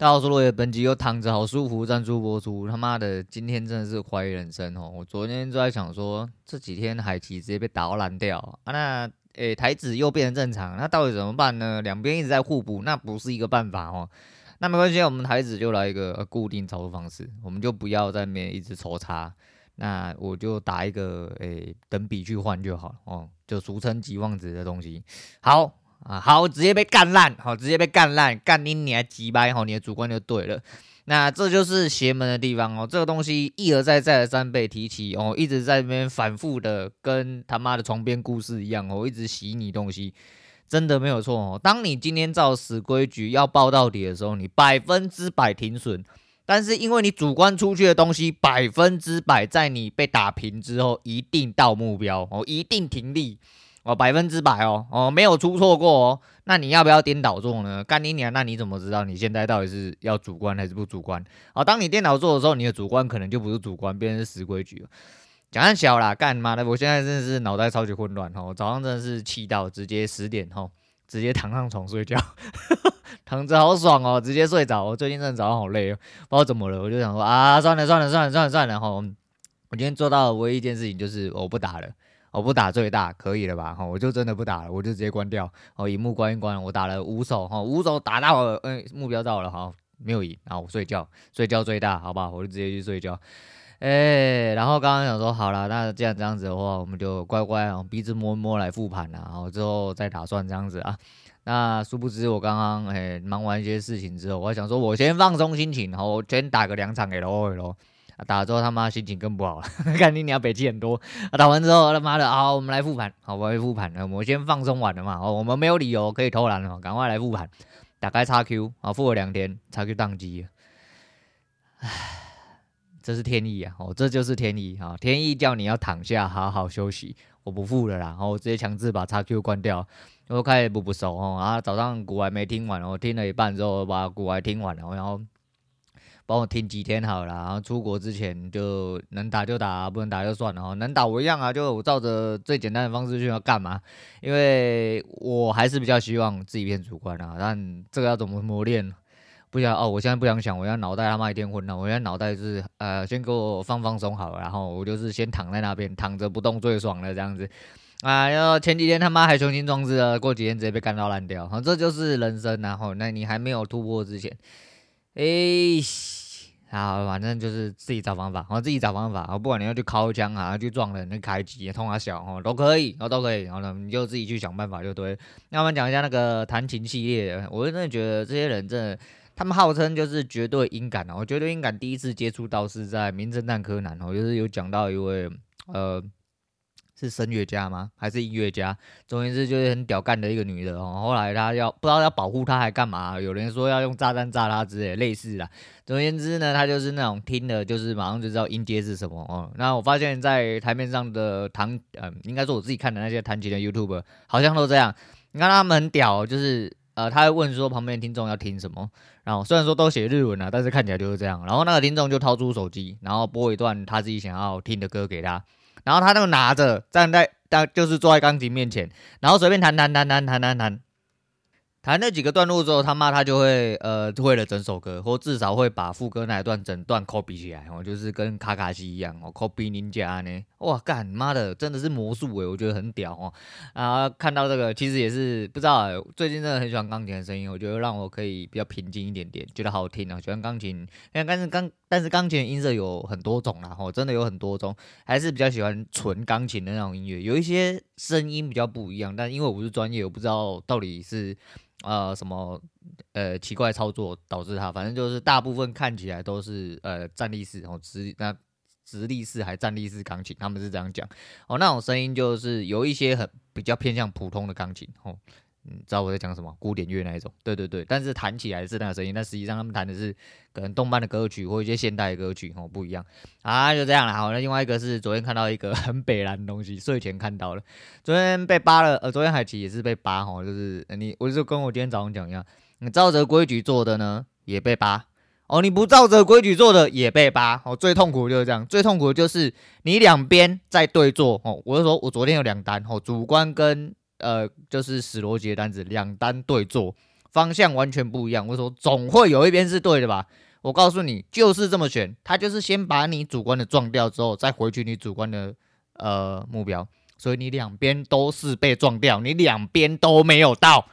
大家好，我是落叶，本集又躺着好舒服，赞助播出。他妈的，今天真的是怀疑人生哦！我昨天就在想说，这几天海奇直接被打到烂掉啊，那诶、台子又变成正常，那到底怎么办呢？两边一直在互补，那不是一个办法哦。那没关系，我们台子就来一个固定操作方式，我们就不要在那边一直抽插。那我就打一个诶、等比去换就好了哦，就俗称几万值的东西。好。啊，好，直接被干烂，好，直接被干烂，干你你还急掰，好，你的主观就对了。那这就是邪门的地方哦，这个东西一而再再而三被提起哦，一直在那边反复的跟他妈的床边故事一样哦，一直洗你东西，真的没有错哦。当你今天照死规矩要抱到底的时候，你百分之百停损，但是因为你主观出去的东西百分之百在你被打平之后一定到目标哦，一定停利。哦，百分之百哦，哦，没有出错过哦。那你要不要颠倒做呢？干你娘！那你怎么知道你现在到底是要主观还是不主观？哦，当你颠倒做的时候，你的主观可能就不是主观，变成是死规矩了。讲很小啦，干嘛的？我现在真的是脑袋超级混乱哦。早上真的是气到直接十点哦，直接躺上床睡觉，躺着好爽哦，直接睡着。我最近真的早上好累哦，不知道怎么了，我就想说啊，算了算了算了算了算了吼。我今天做到的唯一一件事情就是我不打了。我不打最大可以了吧？哈，我就真的不打了，我就直接关掉。哦，荧幕关一关，我打了五手，哈，五手打到了，嗯，目标到了，哈，没有赢，然后我睡觉，睡觉最大，好吧，我就直接去睡觉。哎、然后刚刚想说，好了，那既然这样子的话，我们就乖乖啊，鼻子摸摸来复盘了，然后之后再打算这样子啊。那殊不知我刚刚哎忙完一些事情之后，我想说我先放松心情，然后我先打个两场打了之后他妈心情更不好了，看你你要北气很多。啊打完之后他妈的，好，我们来复盘，好，我来复盘了。我先放松完了嘛，哦，我们没有理由可以偷懒了，赶快来复盘。打开 XQ，啊，复了两天，XQ 宕机了。唉，这是天意啊，哦，这就是天意啊，天意叫你要躺下好好休息，我不复了啦，然后直接强制把 XQ 关掉，我开始补补手哦，啊，早上股还没听完，我听了一半之后把股还听完了，然后。帮我听几天好了，然后出国之前就能打就打，不能打就算了。能打我一样啊，就我照着最简单的方式去要干嘛？因为我还是比较希望自己变主观啊，但这个要怎么磨练？不想哦，我现在不想想，我现在脑袋他妈一天昏了。我现在脑袋是呃，先给我放放松好了，然后我就是先躺在那边躺着不动最爽了这样子。啊，然后前几天他妈还雄心壮志的，过几天直接被干到烂掉。好，这就是人生。然后那你还没有突破之前，诶。好，反正就是自己找方法，然后自己找方法，不管你要去敲枪啊，去撞人、那开机、通啊小哦，都可以，然后都可以，然后呢，你就自己去想办法就对。那我们讲一下那个弹琴系列，我真的觉得这些人真的，他们号称就是绝对音感哦，我绝对音感第一次接触到是在《名侦探柯南》哦，就是有讲到一位呃。是声乐家吗？还是音乐家？总言之，就是很屌干的一个女的哦。后来她要不知道要保护她还干嘛？有人说要用炸弹炸她之类类似的。总言之呢，她就是那种听的，就是马上就知道音阶是什么哦。那我发现，在台面上的弹，嗯，应该说我自己看的那些弹琴的 YouTube，好像都这样。你看他们很屌，就是呃，他会问说旁边听众要听什么，然后虽然说都写日文啊，但是看起来就是这样。然后那个听众就掏出手机，然后播一段他自己想要听的歌给他。然后他那个拿着站在，当就是坐在钢琴面前，然后随便弹弹弹弹弹弹弹。弹那几个段落之后，他妈他就会呃会了整首歌，或至少会把副歌那一段整段 copy 起来哦，就是跟卡卡西一样哦，copy 人家呢，哇干妈的真的是魔术诶，我觉得很屌哦。啊，看到这个其实也是不知道，最近真的很喜欢钢琴的声音，我觉得让我可以比较平静一点点，觉得好听啊，喜欢钢琴。但是钢但是钢琴的音色有很多种啦，吼，真的有很多种，还是比较喜欢纯钢琴的那种音乐，有一些声音比较不一样，但因为我不是专业，我不知道到底是。呃，什么呃奇怪操作导致他？反正就是大部分看起来都是呃站立式哦，直那直立式还站立式钢琴，他们是这样讲哦。那种声音就是有一些很比较偏向普通的钢琴哦。你知道我在讲什么？古典乐那一种，对对对，但是弹起来是那个声音，但实际上他们弹的是可能动漫的歌曲或一些现代的歌曲哦，不一样啊，就这样了。好，那另外一个是昨天看到一个很北烂的东西，睡前看到了，昨天被扒了，呃，昨天海奇也是被扒哈，就是你，我就跟我今天早上讲一样，你照着规矩做的呢也被扒哦，你不照着规矩做的也被扒哦，最痛苦的就是这样，最痛苦的就是你两边在对坐哦，我就说我昨天有两单哦，主观跟。呃，就是史逻辑的单子，两单对做方向完全不一样。我说总会有一边是对的吧？我告诉你，就是这么选，他就是先把你主观的撞掉之后，再回去你主观的呃目标，所以你两边都是被撞掉，你两边都没有到。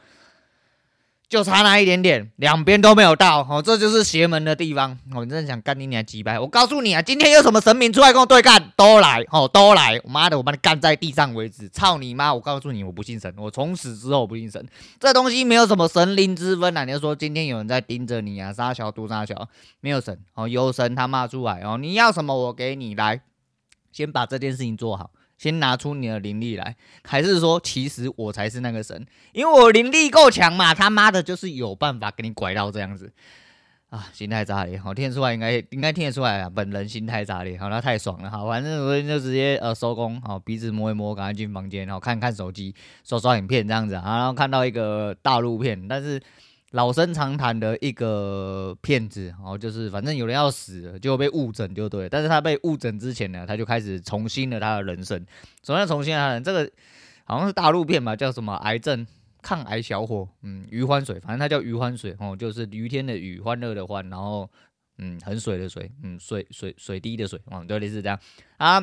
就差那一点点，两边都没有到，哦，这就是邪门的地方。我、哦、真的想干你娘几百！我告诉你啊，今天有什么神明出来跟我对干，都来，哦，都来！妈的，我把你干在地上为止！操你妈！我告诉你，我不信神，我从此之后不信神。这东西没有什么神灵之分啊！你要说今天有人在盯着你啊，杀小毒杀小，没有神哦，有神他妈出来哦！你要什么我给你来，先把这件事情做好。先拿出你的灵力来，还是说其实我才是那个神？因为我灵力够强嘛，他妈的就是有办法给你拐到这样子啊！心态炸裂，好听得出来，应该应该听得出来啊！本人心态炸裂，好，那太爽了，哈，反正我就直接呃收工，好，鼻子摸一摸，赶快进房间，然后看看手机，刷刷影片这样子啊，然后看到一个大陆片，但是。老生常谈的一个骗子，哦，就是反正有人要死了，就被误诊就对。但是他被误诊之前呢，他就开始重新了他的人生。首先重新他的这个好像是大陆片吧，叫什么癌症抗癌小伙，嗯，余欢水，反正他叫余欢水，哦，就是余天的余，欢乐的欢，然后嗯，很水的水，嗯，水水水滴的水，哦，就类似这样啊。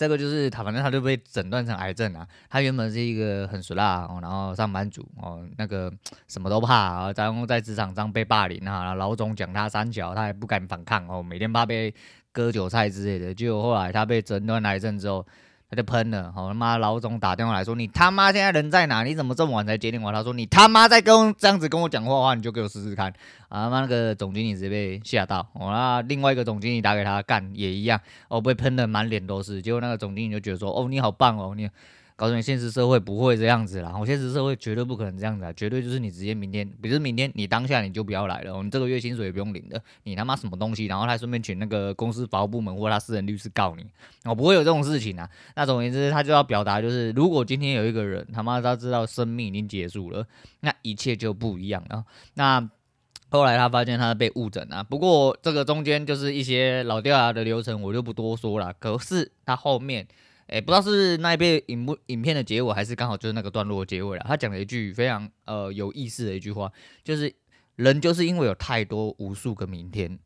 这个就是他，反正他就被诊断成癌症啊。他原本是一个很熟辣哦，然后上班族哦，那个什么都怕啊，然后在职场上被霸凌啊，老总讲他三脚，他也不敢反抗哦，每天怕被割韭菜之类的。结果后来他被诊断癌症之后。他就喷了，好他妈老总打电话来说，你他妈现在人在哪？你怎么这么晚才接电话？他说你他妈在跟这样子跟我讲话的话，你就给我试试看。啊妈那个总经理直接被吓到，哦那另外一个总经理打给他干也一样，哦被喷的满脸都是。结果那个总经理就觉得说，哦你好棒哦你。告诉你，现实社会不会这样子啦！我现实社会绝对不可能这样子啊，绝对就是你直接明天，比如明天你当下你就不要来了，你这个月薪水也不用领的，你他妈什么东西？然后他顺便请那个公司法务部门或他私人律师告你，我不会有这种事情啊。那总而言之，他就要表达就是，如果今天有一个人他妈他知道生命已经结束了，那一切就不一样了。那后来他发现他被误诊啊，不过这个中间就是一些老掉牙的流程，我就不多说了。可是他后面。诶、不知道是那一部影幕影片的结尾，还是刚好就是那个段落结尾了。他讲了一句非常呃有意思的一句话，就是人就是因为有太多无数个明天，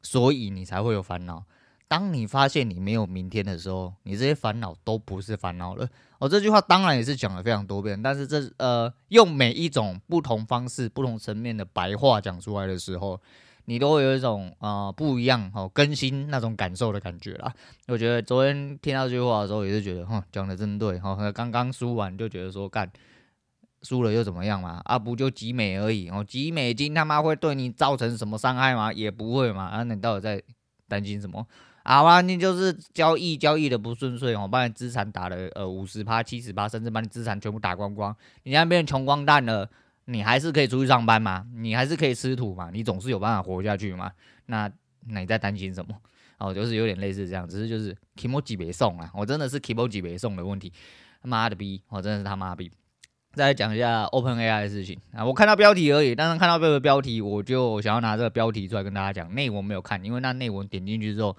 所以你才会有烦恼。当你发现你没有明天的时候，你这些烦恼都不是烦恼了。哦，这句话当然也是讲了非常多遍，但是这呃用每一种不同方式、不同层面的白话讲出来的时候。你都会有一种啊、不一样哦，更新那种感受的感觉啦。我觉得昨天听到这句话的时候，也是觉得，哼，讲的真对哈。刚刚输完就觉得说，干输了又怎么样嘛？啊，不就几美而已哦，几美金他妈会对你造成什么伤害吗？也不会嘛。啊，你到底在担心什么？好啊，你就是交易交易的不顺遂哦，把你资产打了呃五十趴、七十趴，甚至把你资产全部打光光，你现在变成穷光蛋了。你还是可以出去上班嘛？你还是可以吃土嘛？你总是有办法活下去嘛？那那你在担心什么？哦，就是有点类似这样，只是就是 kimochi 没送啊，我真的是 kimochi 没送的问题。他妈的逼，我真的是他妈逼。再讲一下 OpenAI 的事情啊，我看到标题而已，但是看到这个标题，我就想要拿这个标题出来跟大家讲，内文没有看，因为那内文点进去之后，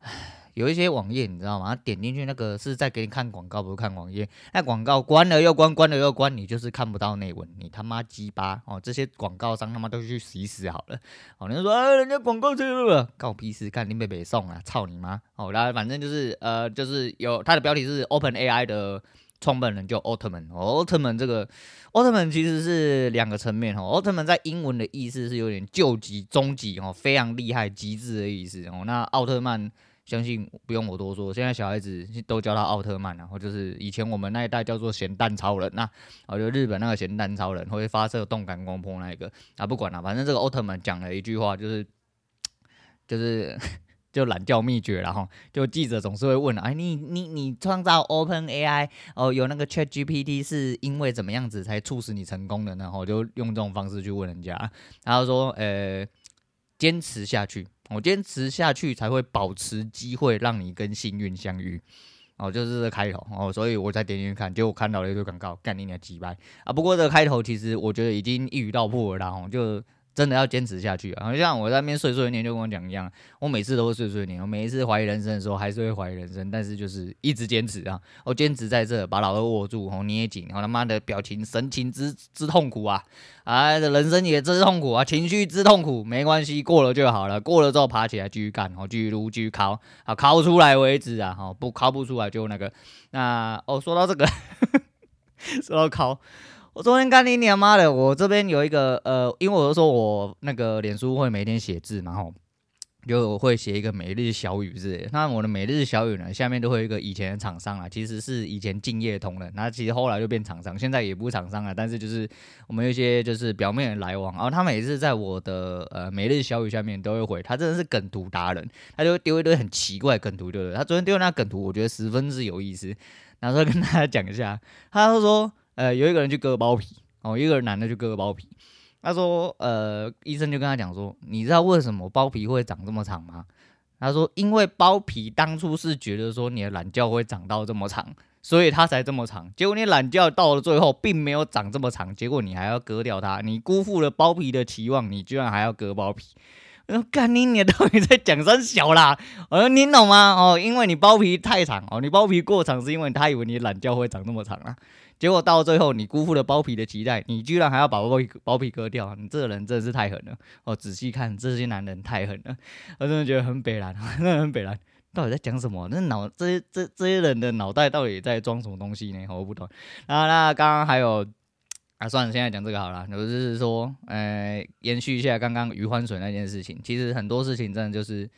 唉。有一些网页你知道吗？他点进去那个是在给你看广告，不是看网页。那广告关了又关，关了又关，你就是看不到内文。你他妈鸡巴哦！这些广告商他妈都去死死好了。哦，你就说啊，人家广告这个，告我屁事！看你被北送啊，操你妈！哦，然后反正就是呃，就是有它的标题是 OpenAI 的创办人叫奥特曼。奥特曼这个奥特曼其实是两个层面哦。奥特曼在英文的意思是有点救急、终极哦，非常厉害、极致的意思哦。那奥特曼。相信不用我多说，现在小孩子都叫他奥特曼，然后就是以前我们那一代叫做咸蛋超人呐，啊，就日本那个咸蛋超人会发射动感光波那一个啊，不管了，反正这个奥特曼讲了一句话，就是就 是就懒觉秘诀了哈，就记者总是会问，哎，你你你创造 Open AI 哦，有那个 Chat GPT 是因为怎么样子才促使你成功的？然后就用这种方式去问人家，然后说，呃，坚持下去。我坚持下去才会保持机会，让你跟幸运相遇。哦，就是这开头哦，所以我才点进去看，结果看到了一堆广告，干你娘鸡巴啊！不过这个开头其实我觉得已经一语道破了啦，就真的要坚持下去啊！好像我在那边碎碎念就跟我讲一样，我每次都会碎碎念，我每一次怀疑人生的时候还是会怀疑人生，但是就是一直坚持啊！我坚持在这，把老二握住，哦，捏紧，然后他妈的表情神情之之痛苦啊！啊，人生也之痛苦啊，情绪之痛苦，没关系，过了就好了，过了之后爬起来继续干，哦，继续撸，继续考，啊，考出来为止啊！好，不考不出来就那个，那哦，说到这个，说到考。我昨天干你娘妈的！我这边有一个呃，因为我说我那个脸书会每天写字嘛，吼，就会写一个每日小语字。那我的每日小语呢，下面都会有一个以前的厂商啊，其实是以前敬业同仁，那其实后来就变厂商，现在也不是厂商了，但是就是我们有一些就是表面的来往，然后他每次在我的呃每日小语下面都会回，他真的是梗图达人，他就会丢一堆很奇怪梗图，对不对？他昨天丢那梗图，我觉得十分之有意思，然后跟大家讲一下，他就说。呃，有一个人去割包皮哦，一个人男的去割包皮。他说，呃，医生就跟他讲说，你知道为什么包皮会长这么长吗？他说，因为包皮当初是觉得说你的懒觉会长到这么长，所以它才这么长。结果你懒觉到了最后并没有长这么长，结果你还要割掉它，你辜负了包皮的期望，你居然还要割包皮。我说干你，你到底在讲三小啦？我说你懂吗？哦，因为你包皮太长哦，你包皮过长是因为他以为你懒觉会长这么长啊。结果到最后，你辜负了包皮的期待，你居然还要把包皮包皮割掉，你这个人真的是太狠了哦！仔细看，这些男人太狠了，我真的觉得很北烂，真的很北烂。到底在讲什么？那脑这些这这些人的脑袋到底在装什么东西呢？我不懂。那那刚刚还有啊，算了，现在讲这个好了。就是说，呃，延续一下刚刚余欢水那件事情，其实很多事情真的就是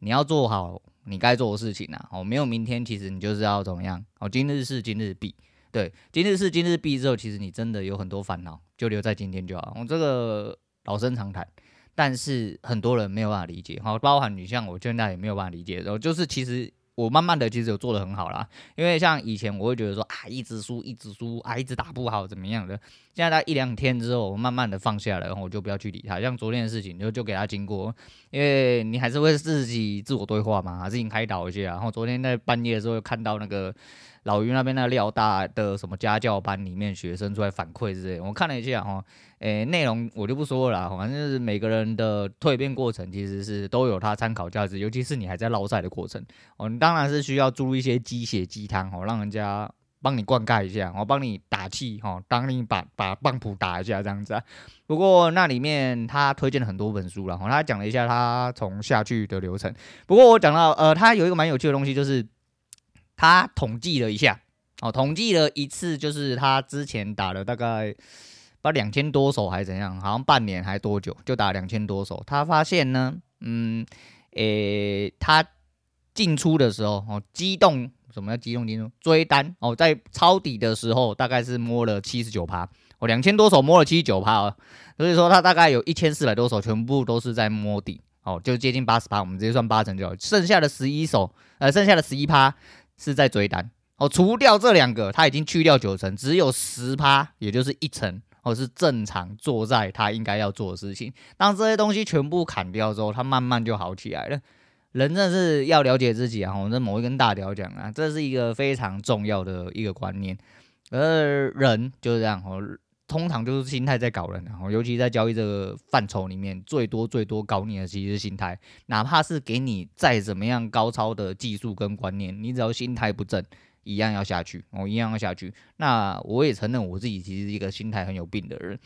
你要做好你该做的事情啊。哦，没有明天，其实你就是要怎么样？哦，今日事今日毕。对，今日事今日毕之后，其实你真的有很多烦恼，就留在今天就好。我这个老生常谈，但是很多人没有办法理解，好，包含你像我现在也没有办法理解。然后就是其实我慢慢的其实有做得很好啦，因为像以前我会觉得说啊，一直输一直输啊，一直打不好怎么样的。现在他一两天之后，我慢慢的放下了，然后我就不要去理他。像昨天的事情，就就给他经过，因为你还是会自己自我对话嘛，自己开导一下。然后昨天在半夜的时候看到那个。老于那边那廖大的什么家教班里面学生出来反馈之类，我看了一下哈，诶，内容我就不说了，反正就是每个人的蜕变过程其实是都有它参考价值，尤其是你还在捞赛的过程哦，你当然是需要注入一些鸡血鸡汤哦，让人家帮你灌溉一下，我帮你打气哈，帮你把把棒谱打一下这样子啊。不过那里面他推荐了很多本书了，他讲了一下他从下去的流程。不过我讲到呃，他有一个蛮有趣的东西就是。他统计了一下，哦，统计了一次，就是他之前打了大概把两千多手还是怎样，好像半年还多久就打两千多手。他发现呢，嗯，诶、他进出的时候，哦，机动什么叫机动进出？追单哦，在抄底的时候大概是摸了七十九趴，哦，两千多手摸了七十九趴哦，所以说他大概有一千四百多手全部都是在摸底，哦，就接近八十趴，我们直接算八成就好，剩下的十一手，呃，剩下的十一趴。是在追单哦，除掉这两个，他已经去掉九成，只有十趴，也就是一成哦，是正常做在他应该要做的事情。当这些东西全部砍掉之后，他慢慢就好起来了。人真的是要了解自己啊！我这某一根大屌讲啊，这是一个非常重要的一个观念。而人就是这样哦。通常就是心态在搞人，然后尤其在交易这个范畴里面，最多最多搞你的其实是心态。哪怕是给你再怎么样高超的技术跟观念，你只要心态不正，一样要下去，哦，一样要下去。那我也承认我自己其实是一个心态很有病的人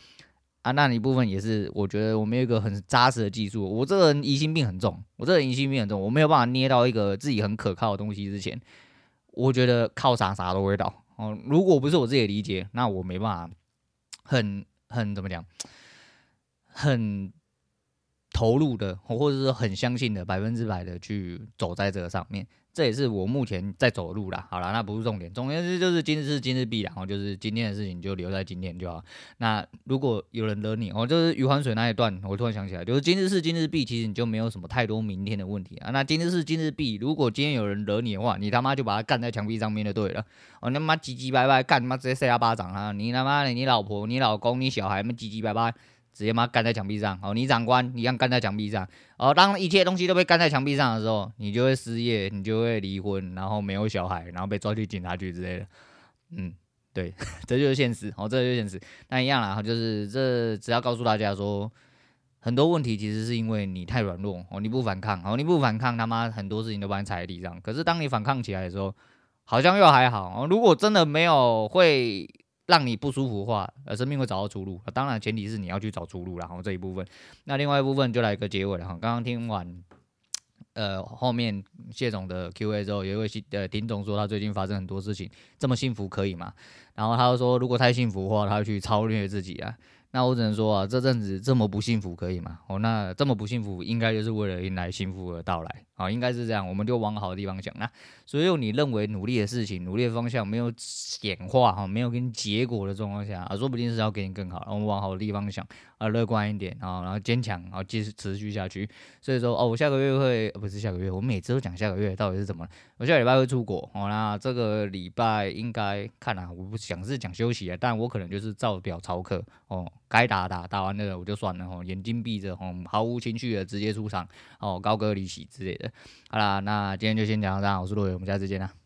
啊。那一部分也是，我觉得我没有一个很扎实的技术，我这个人疑心病很重，我这个人疑心病很重，我没有办法捏到一个自己很可靠的东西之前，我觉得靠啥啥都会倒哦。如果不是我自己理解，那我没办法。很很怎么讲，很投入的，或者是很相信的，百分之百的去走在这个上面。这也是我目前在走路啦。好了，那不是重点，重点是就是今日事今日毕，然后就是今天的事情就留在今天就好。那如果有人惹你，哦，就是余欢水那一段，我突然想起来，就是今日事今日毕，其实你就没有什么太多明天的问题啊。那今日事今日毕，如果今天有人惹你的话，你他妈就把他干在墙壁上面就对了。哦，你他妈唧唧歪歪干，他妈直接扇他巴掌啊！你他妈的，你老婆、你老公、你小孩们唧唧歪歪。直接把它干在墙壁上，哦，你长官一样干在墙壁上，哦，当一切东西都被干在墙壁上的时候，你就会失业，你就会离婚，然后没有小孩，然后被抓去警察局之类的，嗯，对，这就是现实，哦，这就是现实，那一样啦，就是这只要告诉大家说，很多问题其实是因为你太软弱哦，你不反抗。哦，你不反抗，他妈很多事情都把你踩在地上。可是当你反抗起来的时候，好像又还好。哦。如果真的没有会让你不舒服的话，呃，生命会找到出路。当然前提是你要去找出路，然后这一部分，那另外一部分就来一个结尾了哈。刚刚听完。呃，后面谢总的 Q&A 之后，有一位呃听众说他最近发生很多事情，这么幸福可以吗？然后他就说，如果太幸福的话，他要去超越自己啊。那我只能说啊，这阵子这么不幸福可以吗？哦，那这么不幸福，应该就是为了迎来幸福而到来啊，应该是这样。我们就往好的地方想。那所有你认为努力的事情、努力的方向没有显化哈，没有给你结果的状况下啊，说不定是要给你更好。我们往好的地方想啊，乐观一点啊，然后坚强，然后继续持续下去。所以说哦，我下个月会不是下个月，我每次都讲下个月到底是怎么了？我下礼拜会出国哦，那这个礼拜应该看啊，我不想是讲休息啊，但我可能就是照表操课哦。该打打打完了我就算了吼，眼睛闭着吼，毫无情绪的直接出场哦，高歌离席之类的。好啦，那今天就先讲到这，我是陆伟，我们下次见啦。